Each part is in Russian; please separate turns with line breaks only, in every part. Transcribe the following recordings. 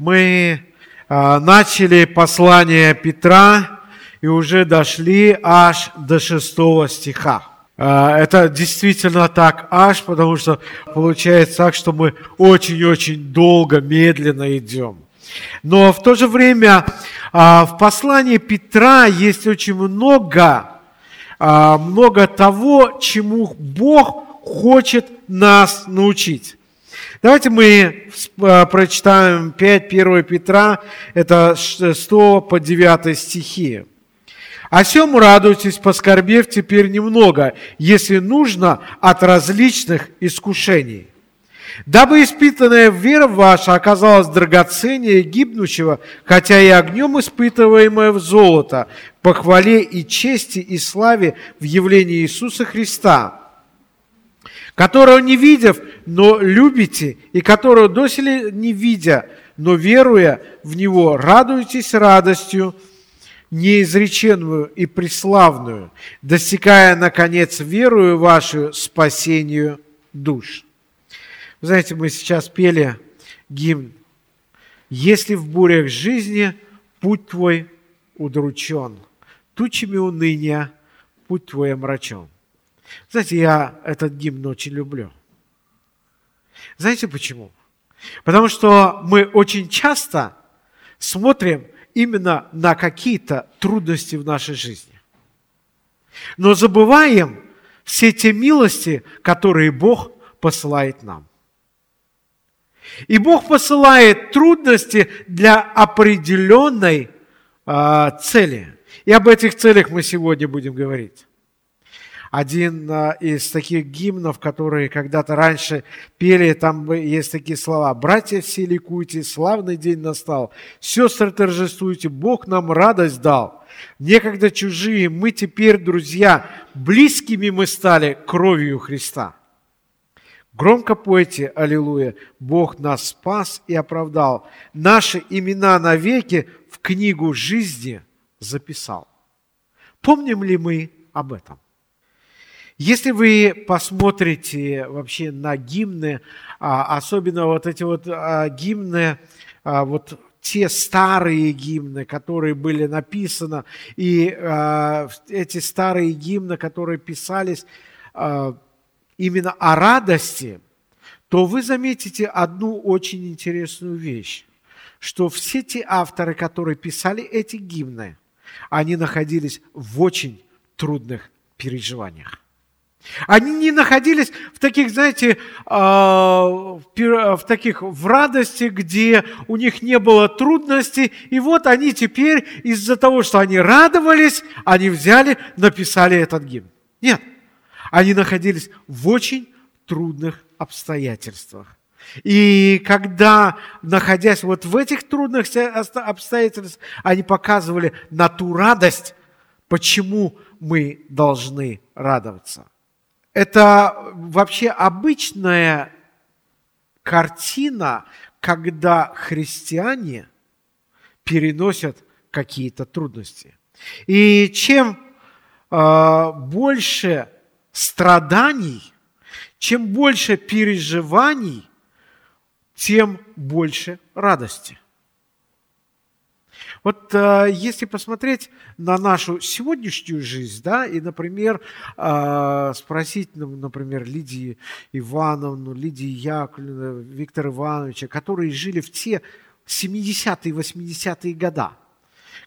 Мы а, начали послание Петра и уже дошли аж до шестого стиха. А, это действительно так аж, потому что получается так, что мы очень-очень долго, медленно идем. Но в то же время а, в послании Петра есть очень много, много того, чему Бог хочет нас научить. Давайте мы прочитаем 5 1 Петра, это 100 по 9 стихи. О сем радуйтесь, поскорбев теперь немного, если нужно, от различных искушений. Дабы испытанная вера ваша оказалась драгоценнее гибнущего, хотя и огнем испытываемое в золото, по хвале и чести и славе в явлении Иисуса Христа, которого не видев, но любите, и которого доселе не видя, но веруя в Него, радуйтесь радостью, неизреченную и преславную, достигая, наконец, верую вашу спасению душ. Вы знаете, мы сейчас пели гимн «Если в бурях жизни путь твой удручен, тучами уныния путь твой омрачен». Знаете, я этот гимн очень люблю. Знаете почему? Потому что мы очень часто смотрим именно на какие-то трудности в нашей жизни. Но забываем все те милости, которые Бог посылает нам. И Бог посылает трудности для определенной э, цели. И об этих целях мы сегодня будем говорить один а, из таких гимнов, которые когда-то раньше пели, там есть такие слова. «Братья все ликуйте, славный день настал, сестры торжествуйте, Бог нам радость дал. Некогда чужие, мы теперь, друзья, близкими мы стали кровью Христа». Громко пойте, аллилуйя, Бог нас спас и оправдал. Наши имена навеки в книгу жизни записал. Помним ли мы об этом? Если вы посмотрите вообще на гимны, а, особенно вот эти вот а, гимны, а, вот те старые гимны, которые были написаны, и эти старые гимны, которые писались именно о радости, то вы заметите одну очень интересную вещь, что все те авторы, которые писали эти гимны, они находились в очень трудных переживаниях. Они не находились в таких, знаете, а, в таких в радости, где у них не было трудностей, и вот они теперь из-за того, что они радовались, они взяли, написали этот гимн. Нет, они находились в очень трудных обстоятельствах. И когда, находясь вот в этих трудных обстоятельствах, они показывали на ту радость, почему мы должны радоваться. Это вообще обычная картина, когда христиане переносят какие-то трудности. И чем э, больше страданий, чем больше переживаний, тем больше радости. Вот э, если посмотреть на нашу сегодняшнюю жизнь, да, и, например, э, спросить, ну, например, Лидии Ивановну, Лидии Яковлевну, Виктора Ивановича, которые жили в те 70-е, 80-е года,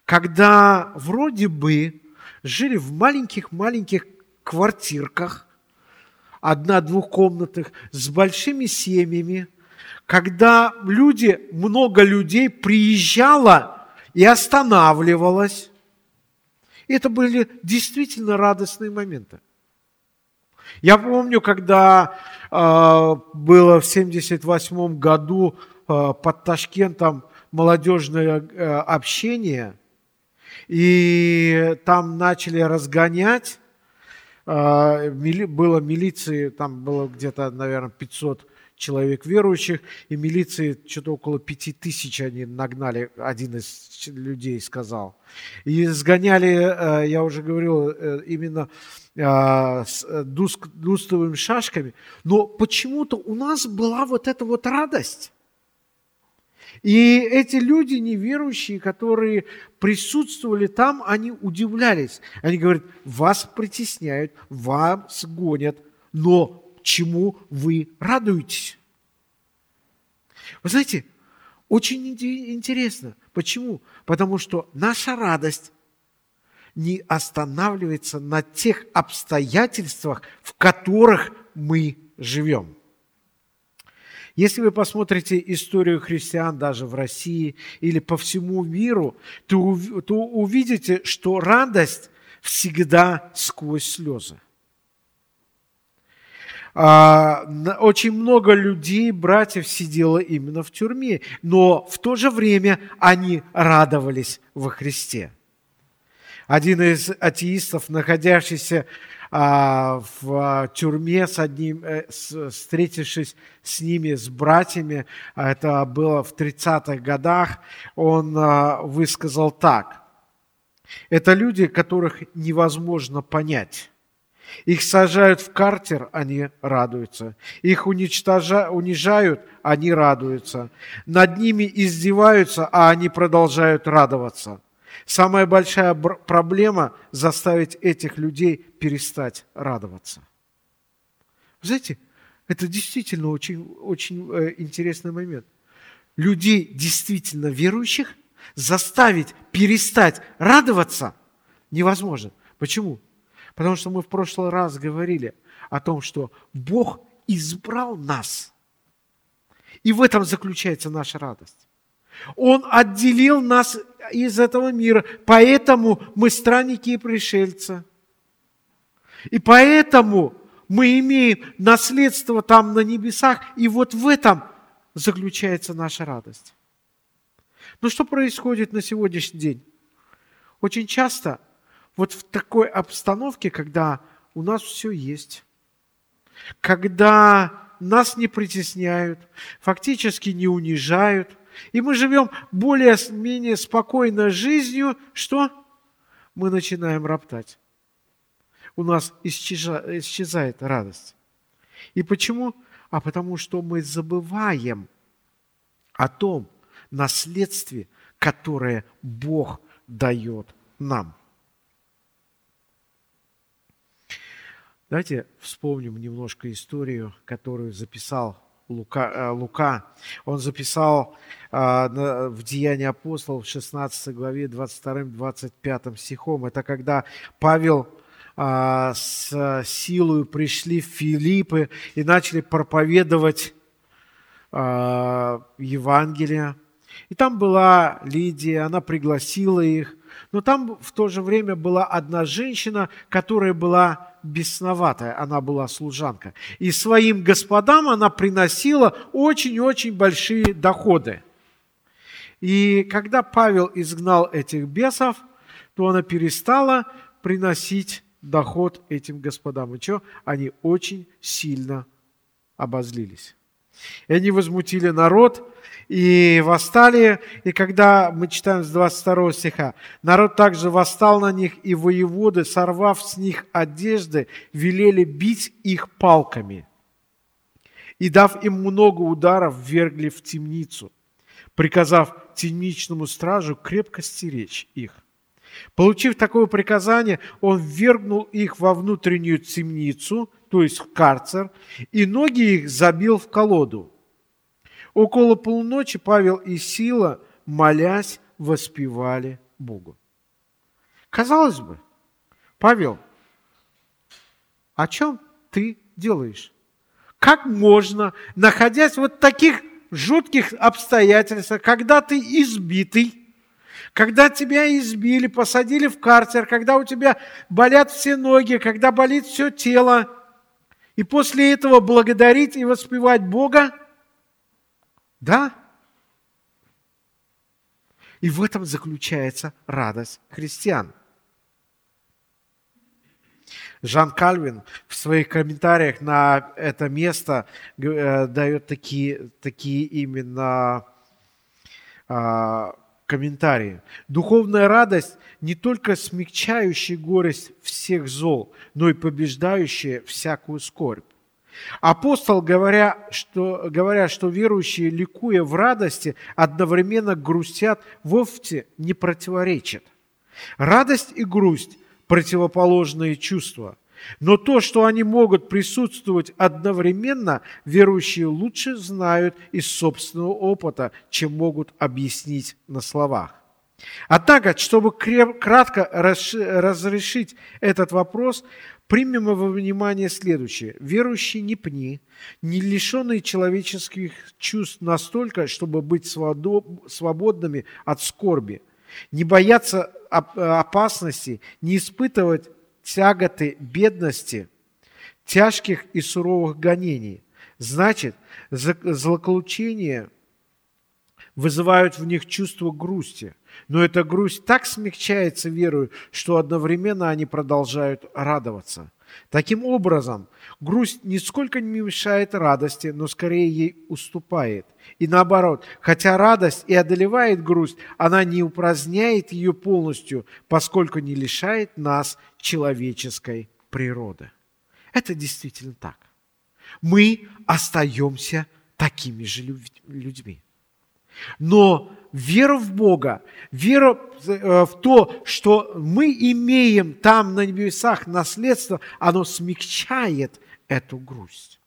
когда вроде бы жили в маленьких-маленьких квартирках, одна-двухкомнатных, с большими семьями, когда люди, много людей приезжало и останавливалась. И это были действительно радостные моменты. Я помню, когда э, было в 1978 году э, под Ташкентом молодежное э, общение, и там начали разгонять, э, мили, было милиции, там было где-то, наверное, 500 человек верующих, и милиции что-то около пяти тысяч они нагнали, один из людей сказал. И сгоняли, э, я уже говорил, э, именно э, с дустовыми шашками. Но почему-то у нас была вот эта вот радость. И эти люди неверующие, которые присутствовали там, они удивлялись. Они говорят, вас притесняют, вас гонят, но чему вы радуетесь? Вы знаете, очень интересно. Почему? Потому что наша радость не останавливается на тех обстоятельствах, в которых мы живем. Если вы посмотрите историю христиан даже в России или по всему миру, то, увидите, что радость всегда сквозь слезы. А, очень много людей, братьев, сидело именно в тюрьме, но в то же время они радовались во Христе. Один из атеистов, находящийся а, в тюрьме с одним, э, встретившись с ними, с братьями, а это было в 30-х годах, он высказал так. Это люди, которых невозможно понять. Их сажают в картер, они радуются. Их уничтожа... унижают, они радуются. Над ними издеваются, а они продолжают радоваться. Самая большая проблема – заставить этих людей перестать радоваться. знаете, это действительно очень, очень э, интересный момент. Людей, действительно верующих, заставить перестать радоваться невозможно. Почему? Потому что мы в прошлый раз говорили о том, что Бог избрал нас. И в этом заключается наша радость. Он отделил нас из этого мира, поэтому мы странники и пришельцы. И поэтому мы имеем наследство там на небесах, и вот в этом заключается наша радость. Но что происходит на сегодняшний день? Очень часто вот в такой обстановке, когда у нас все есть, когда нас не притесняют, фактически не унижают – и мы живем более-менее спокойной жизнью, что? Мы начинаем роптать. У нас исчезает радость. И почему? А потому что мы забываем о том наследстве, которое Бог дает нам. Давайте вспомним немножко историю, которую записал Лука, э, Лука, он записал э, в Деянии апостолов в 16 главе 22-25 стихом. Это когда Павел э, с силой пришли в Филиппы и начали проповедовать Евангелие. И там была Лидия, она пригласила их. Но там в то же время была одна женщина, которая была бесноватая, она была служанка. И своим господам она приносила очень-очень большие доходы. И когда Павел изгнал этих бесов, то она перестала приносить доход этим господам. И что? Они очень сильно обозлились. И они возмутили народ, и восстали, и когда мы читаем с 22 стиха, народ также восстал на них, и воеводы, сорвав с них одежды, велели бить их палками. И дав им много ударов, ввергли в темницу, приказав темничному стражу крепко стеречь их. Получив такое приказание, он ввергнул их во внутреннюю темницу, то есть в карцер, и ноги их забил в колоду – Около полуночи Павел и Сила, молясь, воспевали Богу. Казалось бы, Павел, о чем ты делаешь? Как можно, находясь в вот таких жутких обстоятельствах, когда ты избитый, когда тебя избили, посадили в карцер, когда у тебя болят все ноги, когда болит все тело, и после этого благодарить и воспевать Бога – да? И в этом заключается радость христиан. Жан Кальвин в своих комментариях на это место э, дает такие, такие именно а, комментарии. Духовная радость не только смягчающая горесть всех зол, но и побеждающая всякую скорбь. Апостол, говоря что, говоря, что верующие, ликуя в радости, одновременно грустят, вовсе не противоречат. Радость и грусть – противоположные чувства. Но то, что они могут присутствовать одновременно, верующие лучше знают из собственного опыта, чем могут объяснить на словах. Однако, чтобы кратко разрешить этот вопрос, примем во внимание следующее. Верующие не пни, не лишенные человеческих чувств настолько, чтобы быть свободными от скорби, не бояться опасности, не испытывать тяготы бедности, тяжких и суровых гонений. Значит, злоключения вызывают в них чувство грусти. Но эта грусть так смягчается верою, что одновременно они продолжают радоваться. Таким образом, грусть нисколько не мешает радости, но скорее ей уступает. И наоборот, хотя радость и одолевает грусть, она не упраздняет ее полностью, поскольку не лишает нас человеческой природы. Это действительно так. Мы остаемся такими же людьми. Но вера в Бога, вера э, в то, что мы имеем там на небесах наследство, оно смягчает эту грусть.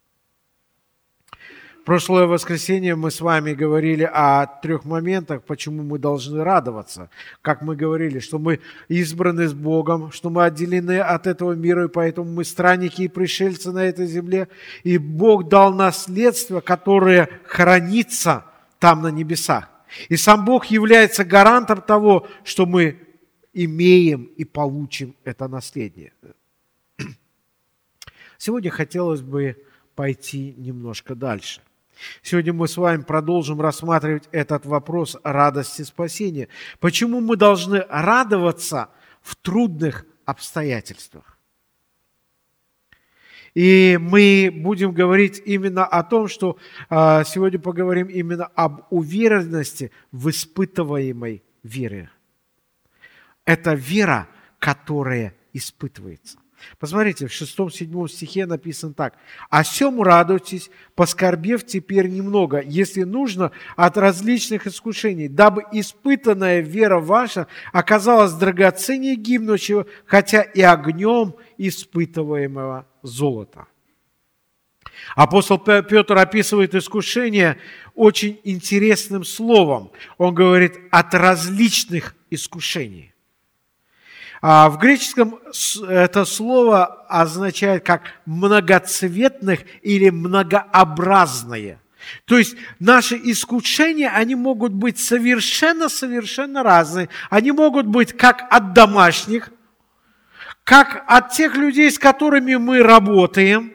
Прошлое воскресенье мы с вами говорили о трех моментах, почему мы должны радоваться. Как мы говорили, что мы избраны с Богом, что мы отделены от этого мира, и поэтому мы странники и пришельцы на этой земле. И Бог дал наследство, которое хранится там на небесах. И сам Бог является гарантом того, что мы имеем и получим это наследие. Сегодня хотелось бы пойти немножко дальше. Сегодня мы с вами продолжим рассматривать этот вопрос радости спасения. Почему мы должны радоваться в трудных обстоятельствах? И мы будем говорить именно о том, что а, сегодня поговорим именно об уверенности в испытываемой вере. Это вера, которая испытывается. Посмотрите, в 6-7 стихе написано так. «О сем радуйтесь, поскорбев теперь немного, если нужно, от различных искушений, дабы испытанная вера ваша оказалась драгоценнее гибнущего, хотя и огнем испытываемого золота». Апостол Петр описывает искушение очень интересным словом. Он говорит «от различных искушений». А в греческом это слово означает как многоцветных или многообразные. То есть наши искушения, они могут быть совершенно-совершенно разные. Они могут быть как от домашних, как от тех людей, с которыми мы работаем,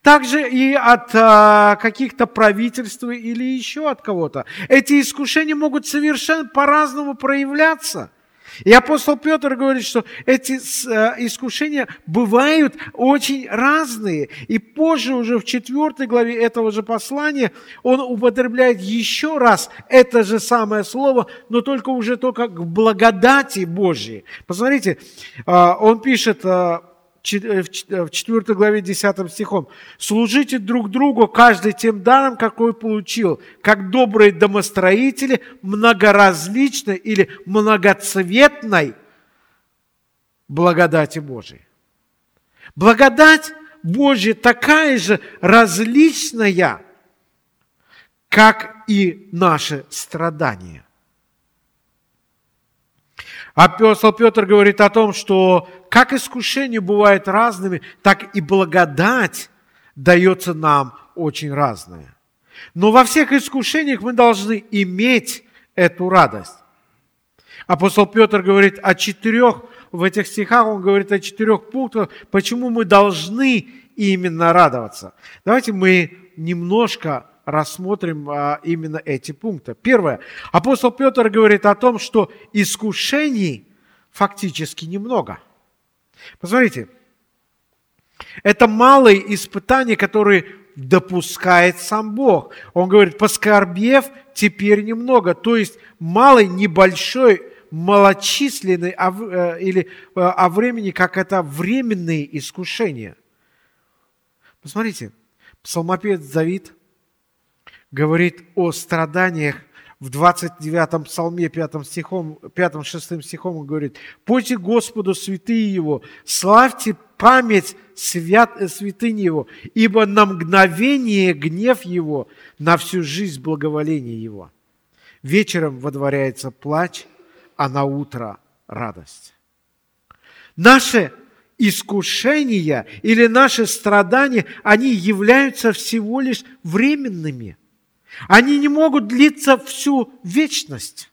также и от а, каких-то правительств или еще от кого-то. Эти искушения могут совершенно по-разному проявляться – и апостол Петр говорит, что эти э, искушения бывают очень разные. И позже, уже в четвертой главе этого же послания, он употребляет еще раз это же самое слово, но только уже только к благодати Божьей. Посмотрите, а, он пишет а, в 4 э, главе 10 стихом. «Служите друг другу, каждый тем даром, какой получил, как добрые домостроители многоразличной или многоцветной благодати Божией». Благодать Божья такая же различная, как и наши страдания – Апостол Петр говорит о том, что как искушения бывают разными, так и благодать дается нам очень разная. Но во всех искушениях мы должны иметь эту радость. Апостол Петр говорит о четырех, в этих стихах он говорит о четырех пунктах, почему мы должны именно радоваться. Давайте мы немножко рассмотрим а, именно эти пункты. Первое. Апостол Петр говорит о том, что искушений фактически немного. Посмотрите, это малые испытания, которые допускает сам Бог. Он говорит, поскорбев теперь немного. То есть малый, небольшой, малочисленный а, э, или о а времени, как это временные искушения. Посмотрите, Псалмопевец Давид говорит о страданиях в 29 псалме 5 стихом, 5-6 стихом он говорит, «Пойте Господу святые Его, славьте память свят, святыни Его, ибо на мгновение гнев Его, на всю жизнь благоволение Его». Вечером водворяется плач, а на утро радость. Наше искушения или наши страдания, они являются всего лишь временными. Они не могут длиться всю вечность.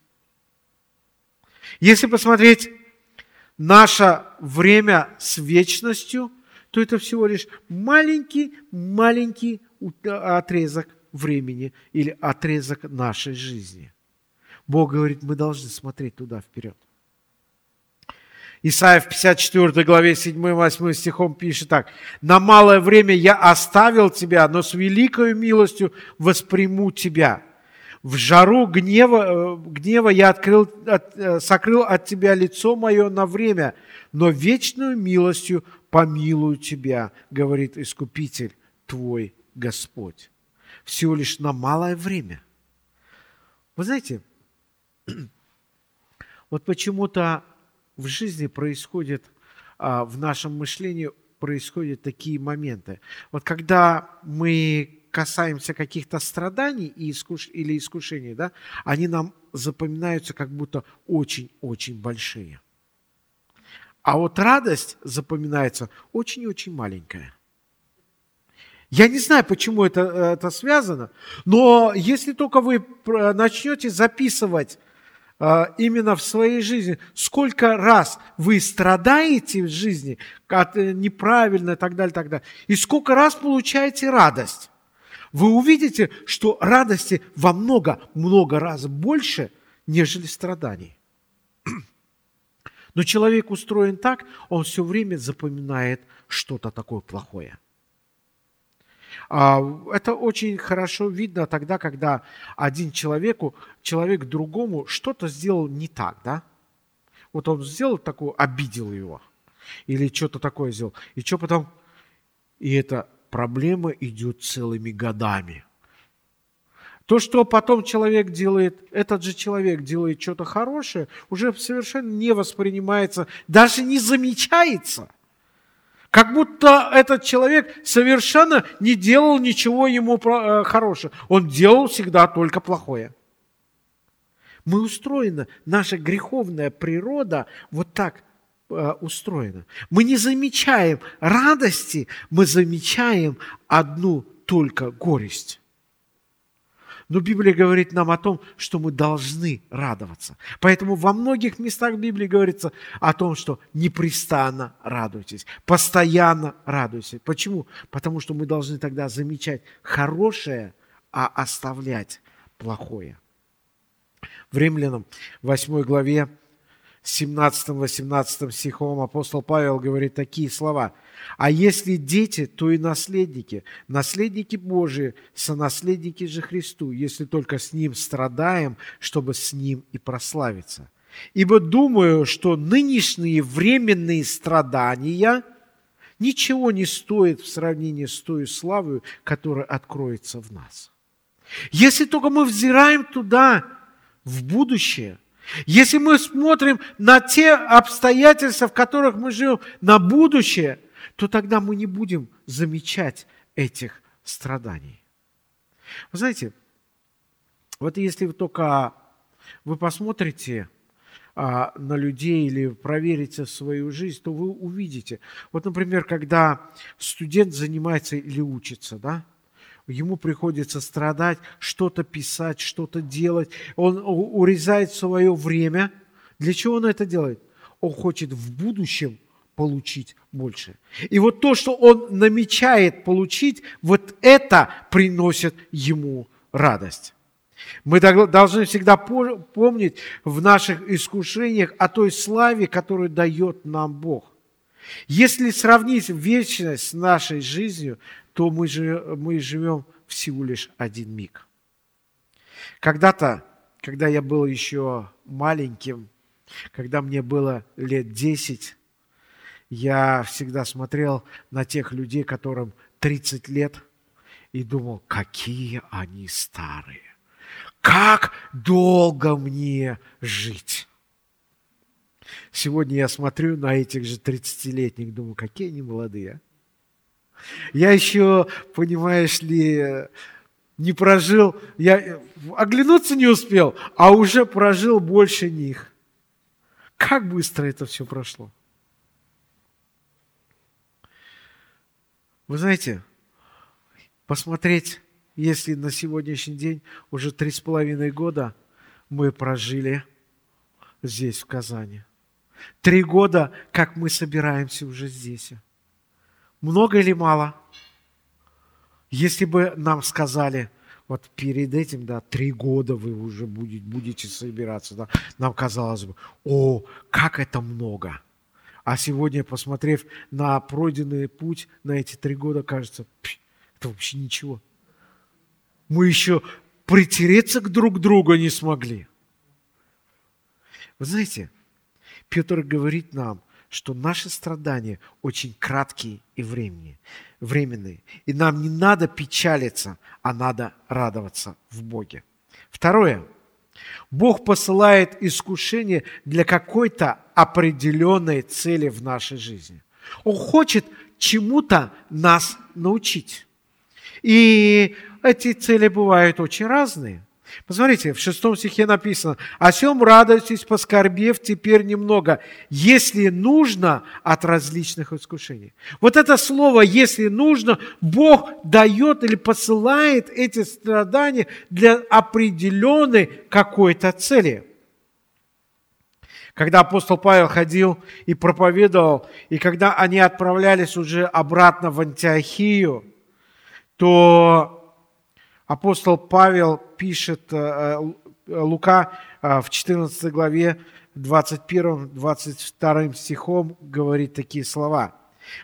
Если посмотреть наше время с вечностью, то это всего лишь маленький-маленький отрезок времени или отрезок нашей жизни. Бог говорит, мы должны смотреть туда вперед. Исайя в 54 главе 7-8 стихом пишет так. «На малое время я оставил тебя, но с великой милостью восприму тебя. В жару гнева, э, гнева я открыл, от, э, сокрыл от тебя лицо мое на время, но вечную милостью помилую тебя, говорит Искупитель твой Господь. Всего лишь на малое время. Вы знаете, вот почему-то в жизни происходит, а, в нашем мышлении происходят такие моменты. Вот когда мы касаемся каких-то страданий или искушений, да, они нам запоминаются как будто очень-очень большие. А вот радость запоминается очень-очень маленькая. Я не знаю, почему это, это связано, но если только вы начнете записывать именно в своей жизни, сколько раз вы страдаете в жизни от э, неправильно и так далее, так далее, и сколько раз получаете радость, вы увидите, что радости во много-много раз больше, нежели страданий. Но человек устроен так, он все время запоминает что-то такое плохое – а, это очень хорошо видно тогда, когда один человеку, человек другому что-то сделал не так, да? Вот он сделал такое, обидел его. Или что-то такое сделал. И что потом? И эта проблема идет целыми годами. То, что потом человек делает, этот же человек делает что-то хорошее, уже совершенно не воспринимается, даже не замечается – как будто этот человек совершенно не делал ничего ему э, хорошего. Он делал всегда только плохое. Мы устроены, наша греховная природа вот так э, устроена. Мы не замечаем радости, мы замечаем одну только горесть. Но Библия говорит нам о том, что мы должны радоваться. Поэтому во многих местах Библии говорится о том, что непрестанно радуйтесь, постоянно радуйтесь. Почему? Потому что мы должны тогда замечать хорошее, а оставлять плохое. В Римлянам 8 главе 17-18 стихом апостол Павел говорит такие слова. «А если дети, то и наследники, наследники Божии, сонаследники же Христу, если только с Ним страдаем, чтобы с Ним и прославиться. Ибо думаю, что нынешние временные страдания ничего не стоят в сравнении с той славой, которая откроется в нас. Если только мы взираем туда, в будущее – если мы смотрим на те обстоятельства, в которых мы живем, на будущее, то тогда мы не будем замечать этих страданий. Вы знаете, вот если вы только вы посмотрите а, на людей или проверите свою жизнь, то вы увидите. Вот, например, когда студент занимается или учится, да, ему приходится страдать, что-то писать, что-то делать. Он урезает свое время. Для чего он это делает? Он хочет в будущем получить больше. И вот то, что он намечает получить, вот это приносит ему радость. Мы должны всегда помнить в наших искушениях о той славе, которую дает нам Бог. Если сравнить вечность с нашей жизнью, то мы, же, мы живем всего лишь один миг. Когда-то, когда я был еще маленьким, когда мне было лет 10, я всегда смотрел на тех людей, которым 30 лет, и думал, какие они старые. Как долго мне жить? Сегодня я смотрю на этих же 30-летних, думаю, какие они молодые. Я еще, понимаешь ли, не прожил, я оглянуться не успел, а уже прожил больше них. Как быстро это все прошло. Вы знаете, посмотреть, если на сегодняшний день уже три с половиной года мы прожили здесь, в Казани. Три года, как мы собираемся уже здесь. Много или мало? Если бы нам сказали, вот перед этим, да, три года вы уже будете, будете собираться, да, нам казалось бы, о, как это много. А сегодня, посмотрев на пройденный путь, на эти три года, кажется, это вообще ничего. Мы еще притереться к друг другу не смогли. Вы знаете, Петр говорит нам, что наши страдания очень краткие и временные, временные. И нам не надо печалиться, а надо радоваться в Боге. Второе. Бог посылает искушение для какой-то определенной цели в нашей жизни. Он хочет чему-то нас научить. И эти цели бывают очень разные. Посмотрите, в шестом стихе написано, «О сем радуйтесь, поскорбев теперь немного, если нужно от различных искушений». Вот это слово «если нужно» Бог дает или посылает эти страдания для определенной какой-то цели. Когда апостол Павел ходил и проповедовал, и когда они отправлялись уже обратно в Антиохию, то апостол Павел пишет, э, э, Лука э, в 14 главе 21-22 стихом говорит такие слова.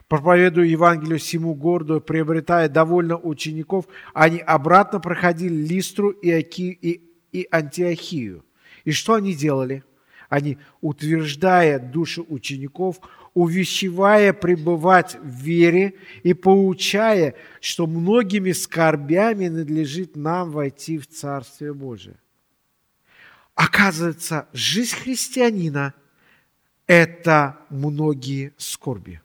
«Проповедуя Евангелию всему городу, приобретая довольно учеников, они обратно проходили Листру и, Аки, и, и Антиохию. И что они делали? Они, утверждая души учеников, увещевая пребывать в вере и поучая, что многими скорбями надлежит нам войти в Царствие Божие. Оказывается, жизнь христианина – это многие скорби.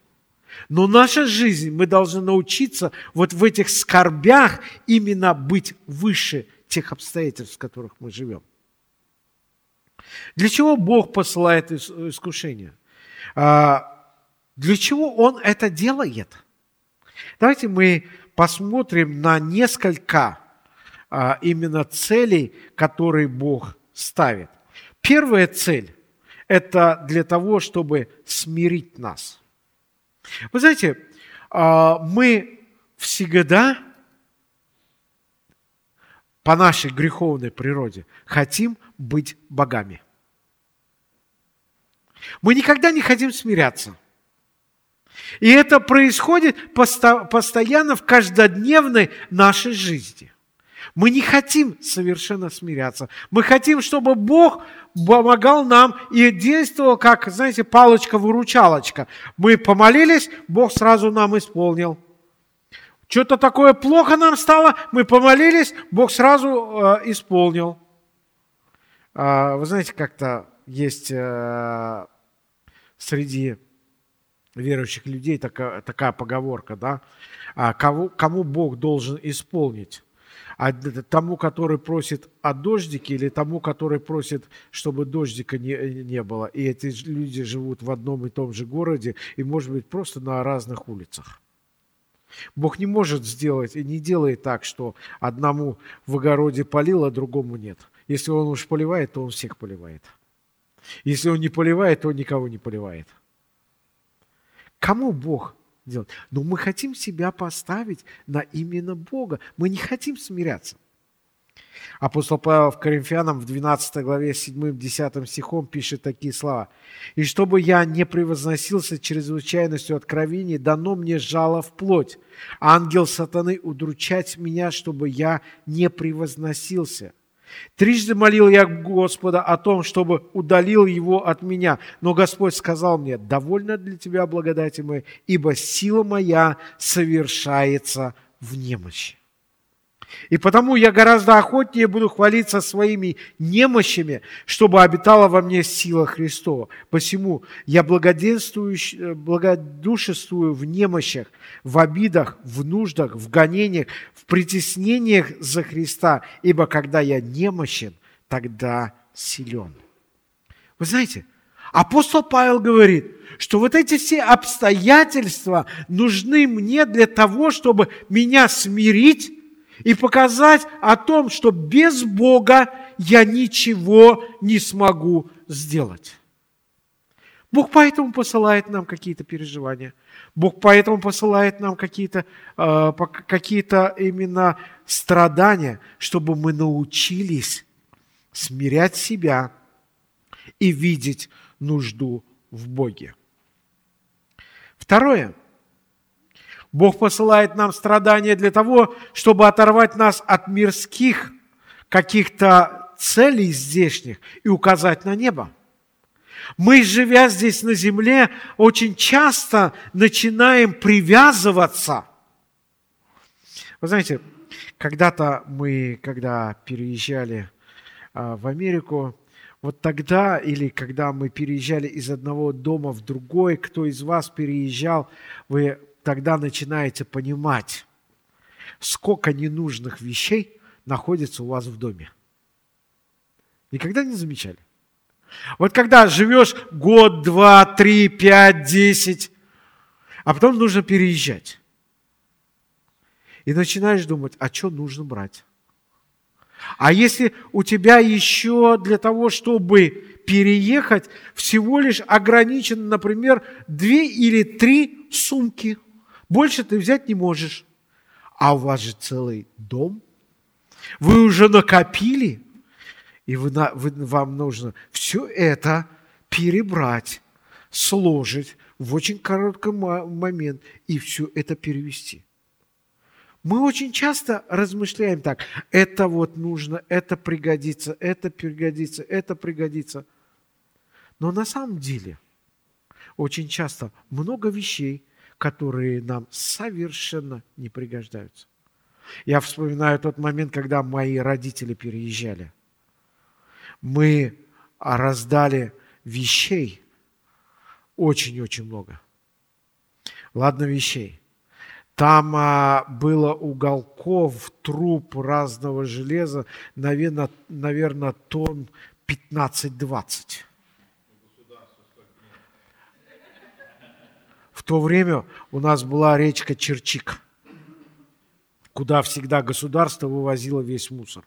Но наша жизнь, мы должны научиться вот в этих скорбях именно быть выше тех обстоятельств, в которых мы живем. Для чего Бог посылает искушения? Для чего он это делает? Давайте мы посмотрим на несколько а, именно целей, которые Бог ставит. Первая цель – это для того, чтобы смирить нас. Вы знаете, а, мы всегда по нашей греховной природе хотим быть богами. Мы никогда не хотим смиряться – и это происходит постоянно в каждодневной нашей жизни. Мы не хотим совершенно смиряться. Мы хотим, чтобы Бог помогал нам и действовал, как, знаете, палочка-выручалочка. Мы помолились, Бог сразу нам исполнил. Что-то такое плохо нам стало, мы помолились, Бог сразу э, исполнил. Э, вы знаете, как-то есть э, среди верующих людей такая, такая поговорка, да, а кого, кому Бог должен исполнить? А тому, который просит о дождике или тому, который просит, чтобы дождика не, не было. И эти люди живут в одном и том же городе и, может быть, просто на разных улицах. Бог не может сделать и не делает так, что одному в огороде полил, а другому нет. Если он уж поливает, то он всех поливает. Если он не поливает, то он никого не поливает. Кому Бог делает? Но мы хотим себя поставить на именно Бога. Мы не хотим смиряться. Апостол Павел в Коринфянам в 12 главе 7-10 стихом пишет такие слова. «И чтобы я не превозносился чрезвычайностью откровений, дано мне жало в плоть. Ангел сатаны удручать меня, чтобы я не превозносился. Трижды молил я Господа о том, чтобы удалил его от меня. Но Господь сказал мне, довольно для тебя благодати моей, ибо сила моя совершается в немощи. И потому я гораздо охотнее буду хвалиться своими немощами, чтобы обитала во мне сила Христова. Посему я благоденствую, благодушествую в немощах, в обидах, в нуждах, в гонениях, в притеснениях за Христа, ибо когда я немощен, тогда силен. Вы знаете, апостол Павел говорит, что вот эти все обстоятельства нужны мне для того, чтобы меня смирить и показать о том, что без Бога я ничего не смогу сделать. Бог поэтому посылает нам какие-то переживания. Бог поэтому посылает нам какие-то э, какие именно страдания, чтобы мы научились смирять себя и видеть нужду в Боге. Второе. Бог посылает нам страдания для того, чтобы оторвать нас от мирских каких-то целей здешних и указать на небо. Мы, живя здесь на земле, очень часто начинаем привязываться. Вы знаете, когда-то мы, когда переезжали а, в Америку, вот тогда или когда мы переезжали из одного дома в другой, кто из вас переезжал, вы тогда начинаете понимать, сколько ненужных вещей находится у вас в доме. Никогда не замечали? Вот когда живешь год, два, три, пять, десять, а потом нужно переезжать. И начинаешь думать, а что нужно брать? А если у тебя еще для того, чтобы переехать, всего лишь ограничено, например, две или три сумки – больше ты взять не можешь. А у вас же целый дом. Вы уже накопили, и вы, вы, вам нужно все это перебрать, сложить в очень короткий момент и все это перевести. Мы очень часто размышляем так, это вот нужно, это пригодится, это пригодится, это пригодится. Но на самом деле очень часто много вещей которые нам совершенно не пригождаются. Я вспоминаю тот момент, когда мои родители переезжали. Мы раздали вещей очень-очень много. Ладно, вещей. Там а, было уголков, труб разного железа, наверное, наверное тонн 15-20. В то время у нас была речка Черчик, куда всегда государство вывозило весь мусор.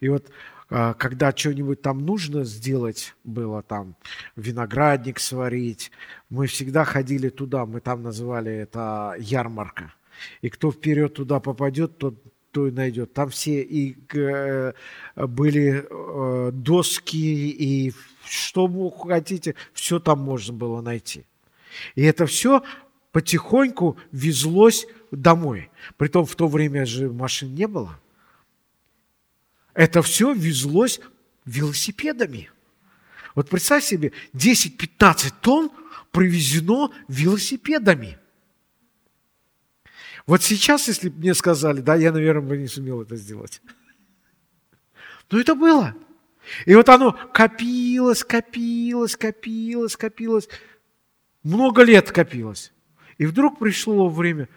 И вот а, когда что-нибудь там нужно сделать было, там виноградник сварить, мы всегда ходили туда, мы там называли это ярмарка. И кто вперед туда попадет, тот то и найдет. Там все и э, были э, доски, и что вы хотите, все там можно было найти. И это все потихоньку везлось домой. Притом в то время же машин не было. Это все везлось велосипедами. Вот представь себе, 10-15 тонн привезено велосипедами. Вот сейчас, если бы мне сказали, да, я, наверное, бы не сумел это сделать. Но это было. И вот оно копилось, копилось, копилось, копилось много лет копилось. И вдруг пришло время,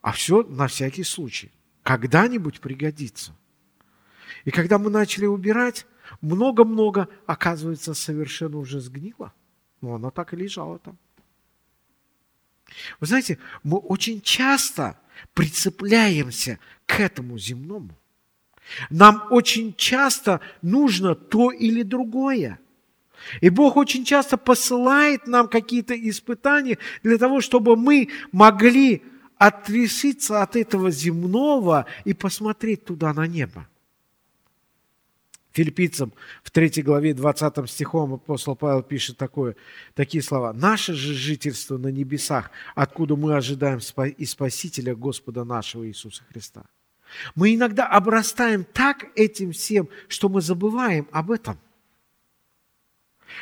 а все на всякий случай. Когда-нибудь пригодится. И когда мы начали убирать, много-много, оказывается, совершенно уже сгнило. Но оно так и лежало там. Вы знаете, мы очень часто прицепляемся к этому земному. Нам очень часто нужно то или другое – и Бог очень часто посылает нам какие-то испытания для того, чтобы мы могли отрешиться от этого земного и посмотреть туда на небо. Филиппийцам в 3 главе 20 стихом апостол Павел пишет такое, такие слова. «Наше же жительство на небесах, откуда мы ожидаем и Спасителя Господа нашего Иисуса Христа». Мы иногда обрастаем так этим всем, что мы забываем об этом.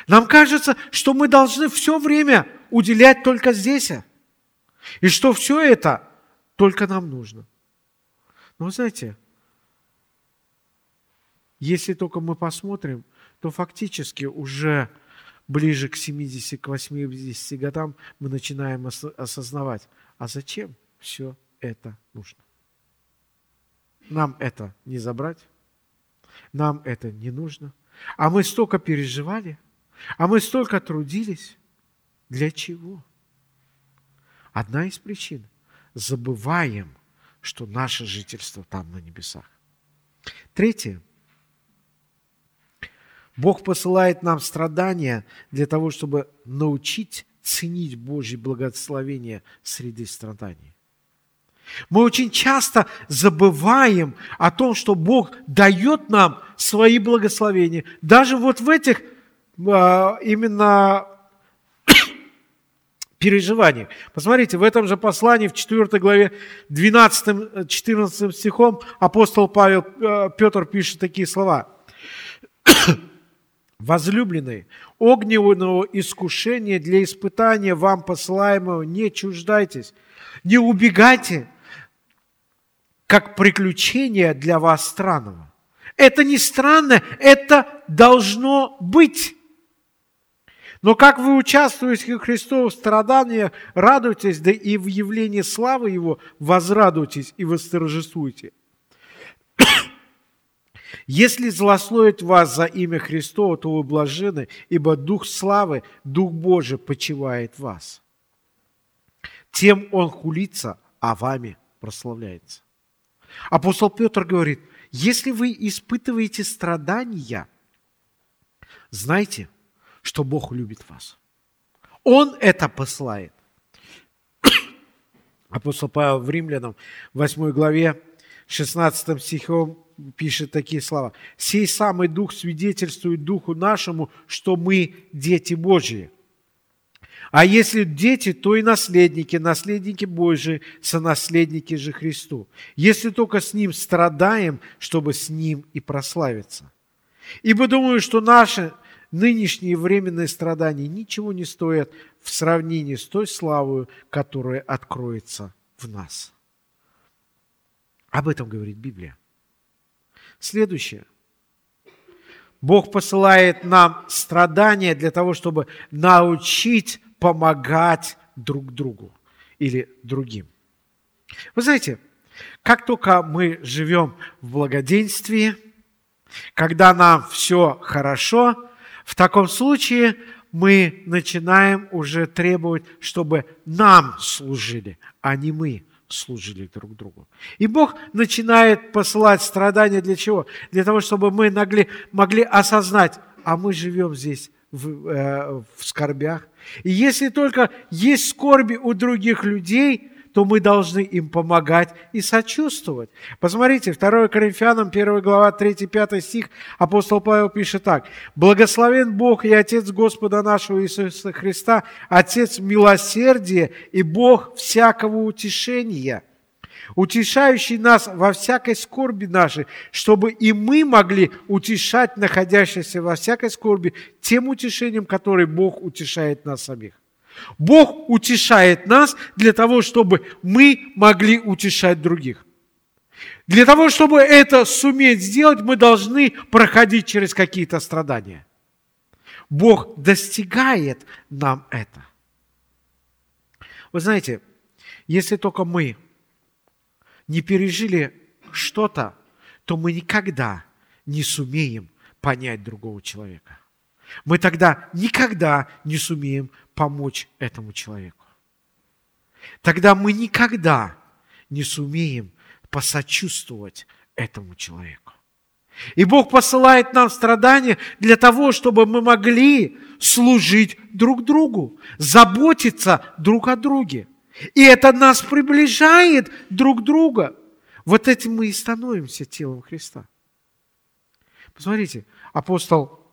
Нам кажется, что мы должны все время уделять только здесь. И что все это только нам нужно. Но знаете, если только мы посмотрим, то фактически уже ближе к 70, к 80 годам мы начинаем осознавать, а зачем все это нужно. Нам это не забрать, нам это не нужно. А мы столько переживали, а мы столько трудились. Для чего? Одна из причин. Забываем, что наше жительство там на небесах. Третье. Бог посылает нам страдания для того, чтобы научить ценить Божье благословение среди страданий. Мы очень часто забываем о том, что Бог дает нам свои благословения. Даже вот в этих именно переживаниях. Посмотрите, в этом же послании, в 4 главе 12-14 стихом апостол Павел, а, Петр пишет такие слова. Возлюбленные, огненного искушения для испытания вам посылаемого не чуждайтесь, не убегайте, как приключение для вас странного. Это не странно, это должно быть. Но как вы участвуете в Христовых страданиях, радуйтесь, да и в явлении славы Его возрадуйтесь и восторжествуйте. Если злословит вас за имя Христова, то вы блажены, ибо Дух славы, Дух Божий почивает в вас. Тем Он хулится, а вами прославляется. Апостол Петр говорит, если вы испытываете страдания, знайте, что Бог любит вас. Он это посылает. Апостол Павел в Римлянам 8 главе 16 стихом пишет такие слова. «Сей самый Дух свидетельствует Духу нашему, что мы дети Божьи. А если дети, то и наследники, наследники Божьи, сонаследники же Христу. Если только с Ним страдаем, чтобы с Ним и прославиться. Ибо думаю, что наши нынешние временные страдания ничего не стоят в сравнении с той славой, которая откроется в нас. Об этом говорит Библия. Следующее. Бог посылает нам страдания для того, чтобы научить помогать друг другу или другим. Вы знаете, как только мы живем в благоденствии, когда нам все хорошо, в таком случае мы начинаем уже требовать, чтобы нам служили, а не мы служили друг другу. И Бог начинает посылать страдания для чего? Для того, чтобы мы могли, могли осознать, а мы живем здесь в, э, в скорбях. И если только есть скорби у других людей, то мы должны им помогать и сочувствовать. Посмотрите, 2 Коринфянам, 1 глава, 3-5 стих, апостол Павел пишет так. «Благословен Бог и Отец Господа нашего Иисуса Христа, Отец милосердия и Бог всякого утешения» утешающий нас во всякой скорби нашей, чтобы и мы могли утешать находящихся во всякой скорби тем утешением, которое Бог утешает нас самих. Бог утешает нас для того, чтобы мы могли утешать других. Для того, чтобы это суметь сделать, мы должны проходить через какие-то страдания. Бог достигает нам это. Вы знаете, если только мы не пережили что-то, то мы никогда не сумеем понять другого человека. Мы тогда никогда не сумеем помочь этому человеку. Тогда мы никогда не сумеем посочувствовать этому человеку. И Бог посылает нам страдания для того, чтобы мы могли служить друг другу, заботиться друг о друге. И это нас приближает друг друга. Вот этим мы и становимся телом Христа. Посмотрите, апостол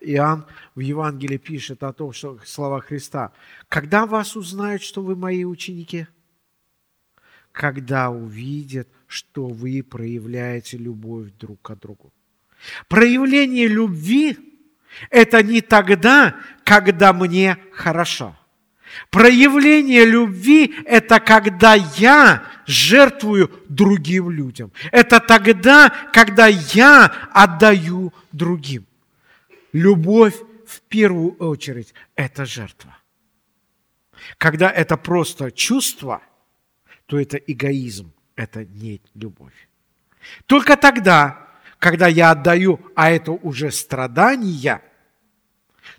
Иоанн в Евангелии пишет о том, что слова Христа. «Когда вас узнают, что вы мои ученики?» Когда увидят, что вы проявляете любовь друг к другу. Проявление любви – это не тогда, когда мне хорошо – Проявление любви – это когда я жертвую другим людям. Это тогда, когда я отдаю другим. Любовь в первую очередь – это жертва. Когда это просто чувство, то это эгоизм, это не любовь. Только тогда, когда я отдаю, а это уже страдания,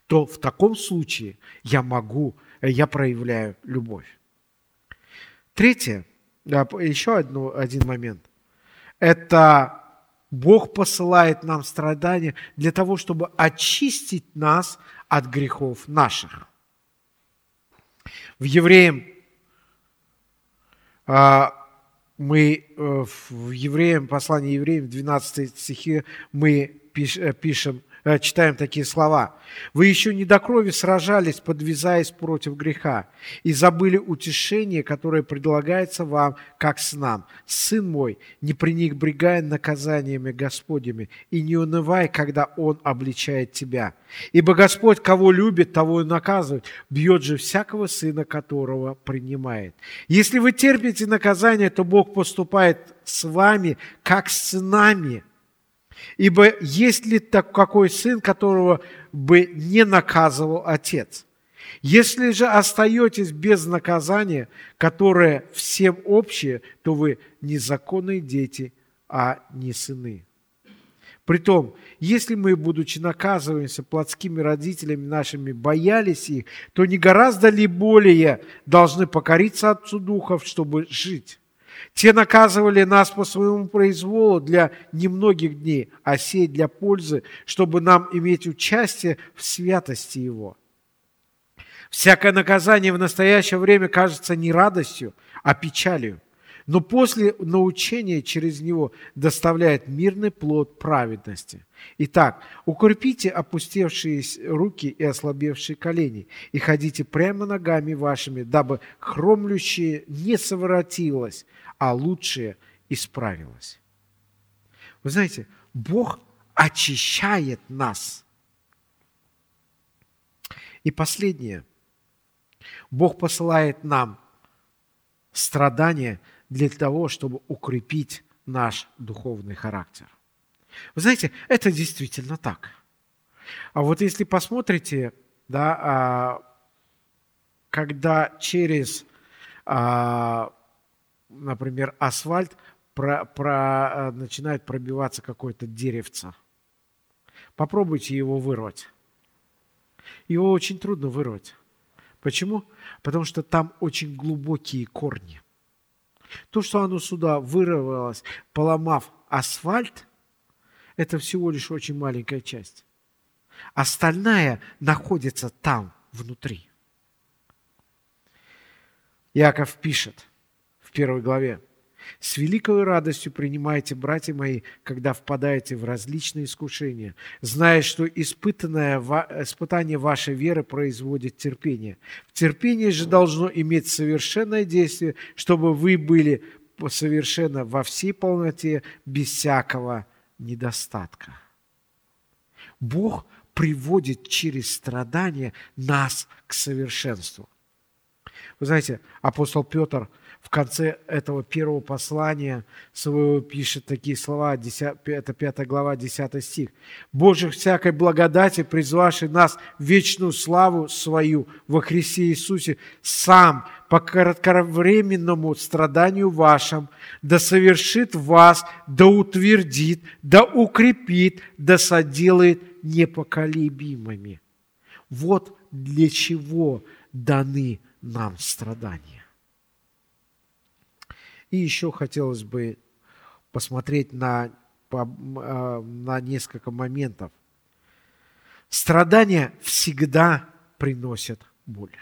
то в таком случае я могу, я проявляю любовь. Третье, еще одно, один момент. Это Бог посылает нам страдания для того, чтобы очистить нас от грехов наших. В Евреям а, мы э, в Евреям, послании Евреям, в 12 стихе мы э, пишем читаем такие слова. «Вы еще не до крови сражались, подвязаясь против греха, и забыли утешение, которое предлагается вам, как с нам. Сын мой, не пренебрегай наказаниями Господними, и не унывай, когда Он обличает тебя. Ибо Господь, кого любит, того и наказывает, бьет же всякого сына, которого принимает. Если вы терпите наказание, то Бог поступает с вами, как с сынами» Ибо есть ли так какой сын, которого бы не наказывал отец? Если же остаетесь без наказания, которое всем общее, то вы незаконные дети, а не сыны. Притом, если мы, будучи наказываемся плотскими родителями нашими, боялись их, то не гораздо ли более должны покориться Отцу Духов, чтобы жить? Те наказывали нас по своему произволу для немногих дней, а сей для пользы, чтобы нам иметь участие в святости Его. Всякое наказание в настоящее время кажется не радостью, а печалью, но после научения через него доставляет мирный плод праведности. Итак, укрепите опустевшие руки и ослабевшие колени, и ходите прямо ногами вашими, дабы хромлющее не совратилось, а лучшее исправилось. Вы знаете, Бог очищает нас. И последнее. Бог посылает нам страдания для того, чтобы укрепить наш духовный характер. Вы знаете, это действительно так. А вот если посмотрите, да, а, когда через а, например, асфальт, про, про, э, начинает пробиваться какое-то деревце. Попробуйте его вырвать. Его очень трудно вырвать. Почему? Потому что там очень глубокие корни. То, что оно сюда вырвалось, поломав асфальт, это всего лишь очень маленькая часть. Остальная находится там, внутри. Яков пишет – в первой главе. «С великой радостью принимайте, братья мои, когда впадаете в различные искушения, зная, что испытанное, испытание вашей веры производит терпение. Терпение же должно иметь совершенное действие, чтобы вы были совершенно во всей полноте, без всякого недостатка». Бог приводит через страдания нас к совершенству. Вы знаете, апостол Петр – в конце этого первого послания своего пишет такие слова, 10, это 5 глава, 10 стих. «Боже всякой благодати, призвавший нас в вечную славу свою во Христе Иисусе, сам по кратковременному страданию вашим, да совершит вас, да утвердит, да укрепит, да соделает непоколебимыми». Вот для чего даны нам страдания. И еще хотелось бы посмотреть на, а, на несколько моментов. Страдания всегда приносят боль.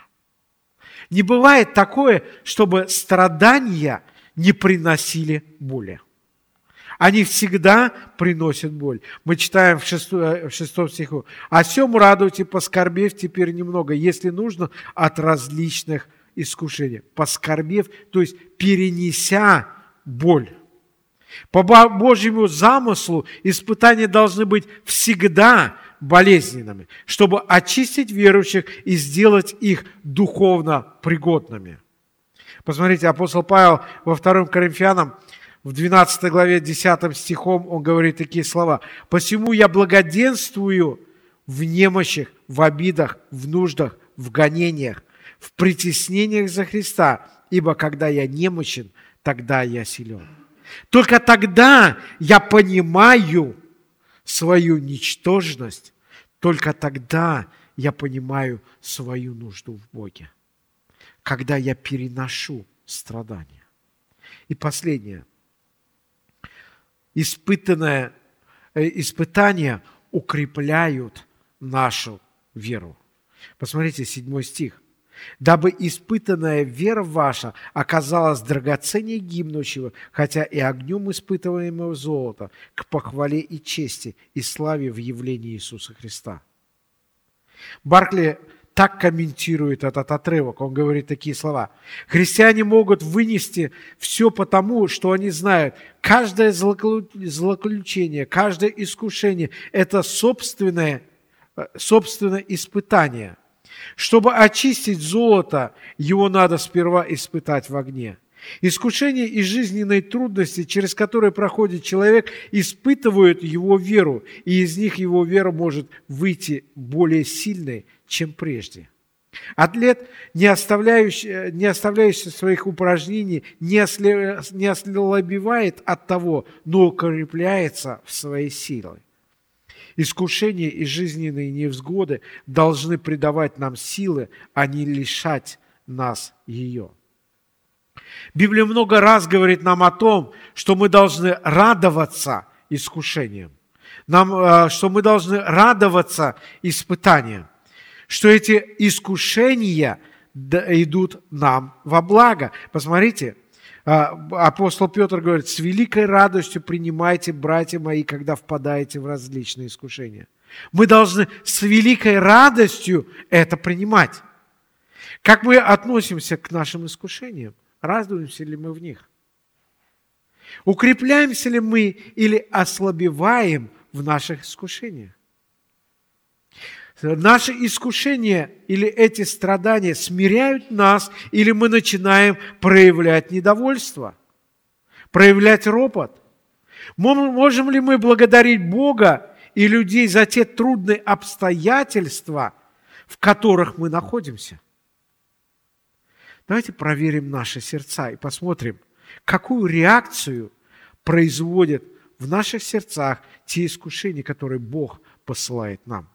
Не бывает такое, чтобы страдания не приносили боли. Они всегда приносят боль. Мы читаем в, шестой, в шестом стиху. «О всем радуйте, поскорбев теперь немного, если нужно, от различных искушения, поскорбев, то есть перенеся боль. По Божьему замыслу испытания должны быть всегда болезненными, чтобы очистить верующих и сделать их духовно пригодными. Посмотрите, апостол Павел во 2 Коринфянам в 12 главе 10 стихом он говорит такие слова. «Посему я благоденствую в немощах, в обидах, в нуждах, в гонениях, в притеснениях за Христа, ибо когда я немощен, тогда я силен». Только тогда я понимаю свою ничтожность, только тогда я понимаю свою нужду в Боге, когда я переношу страдания. И последнее. Испытанное, э, испытания укрепляют нашу веру. Посмотрите, седьмой стих дабы испытанная вера ваша оказалась драгоценнее гибнущего, хотя и огнем испытываемого золота, к похвале и чести и славе в явлении Иисуса Христа». Баркли так комментирует этот отрывок. Он говорит такие слова. Христиане могут вынести все потому, что они знают, каждое злоключение, каждое искушение – это собственное, э, собственное испытание – чтобы очистить золото, его надо сперва испытать в огне. Искушения и жизненные трудности, через которые проходит человек, испытывают его веру, и из них его вера может выйти более сильной, чем прежде. Атлет, не оставляющий, не оставляющий своих упражнений, не, ослабевает от того, но укрепляется в своей силе. Искушения и жизненные невзгоды должны придавать нам силы, а не лишать нас ее. Библия много раз говорит нам о том, что мы должны радоваться искушениям, нам, э, что мы должны радоваться испытаниям, что эти искушения идут нам во благо. Посмотрите, апостол Петр говорит, с великой радостью принимайте, братья мои, когда впадаете в различные искушения. Мы должны с великой радостью это принимать. Как мы относимся к нашим искушениям? Радуемся ли мы в них? Укрепляемся ли мы или ослабеваем в наших искушениях? Наши искушения или эти страдания смиряют нас, или мы начинаем проявлять недовольство, проявлять ропот. Можем ли мы благодарить Бога и людей за те трудные обстоятельства, в которых мы находимся? Давайте проверим наши сердца и посмотрим, какую реакцию производят в наших сердцах те искушения, которые Бог посылает нам.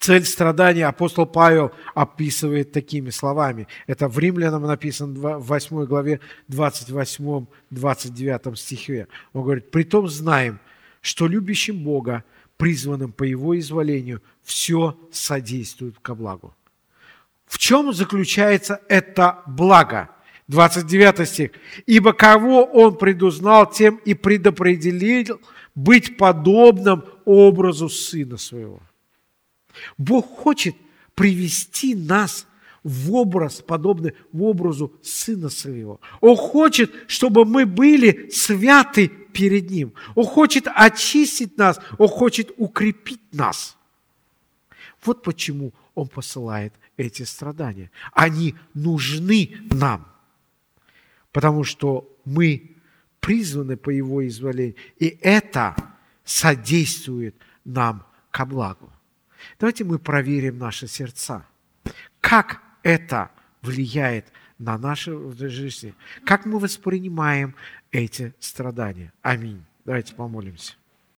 Цель страдания апостол Павел описывает такими словами. Это в Римлянам написано в 8 главе 28-29 стихе. Он говорит, «Притом знаем, что любящим Бога, призванным по Его изволению, все содействует ко благу». В чем заключается это благо? 29 стих. «Ибо кого Он предузнал, тем и предопределил быть подобным образу Сына Своего». Бог хочет привести нас в образ, подобный в образу Сына Своего. Он хочет, чтобы мы были святы перед Ним. Он хочет очистить нас, Он хочет укрепить нас. Вот почему Он посылает эти страдания. Они нужны нам, потому что мы призваны по Его изволению, и это содействует нам ко благу. Давайте мы проверим наши сердца. Как это влияет на нашу жизнь? Как мы воспринимаем эти страдания? Аминь. Давайте помолимся.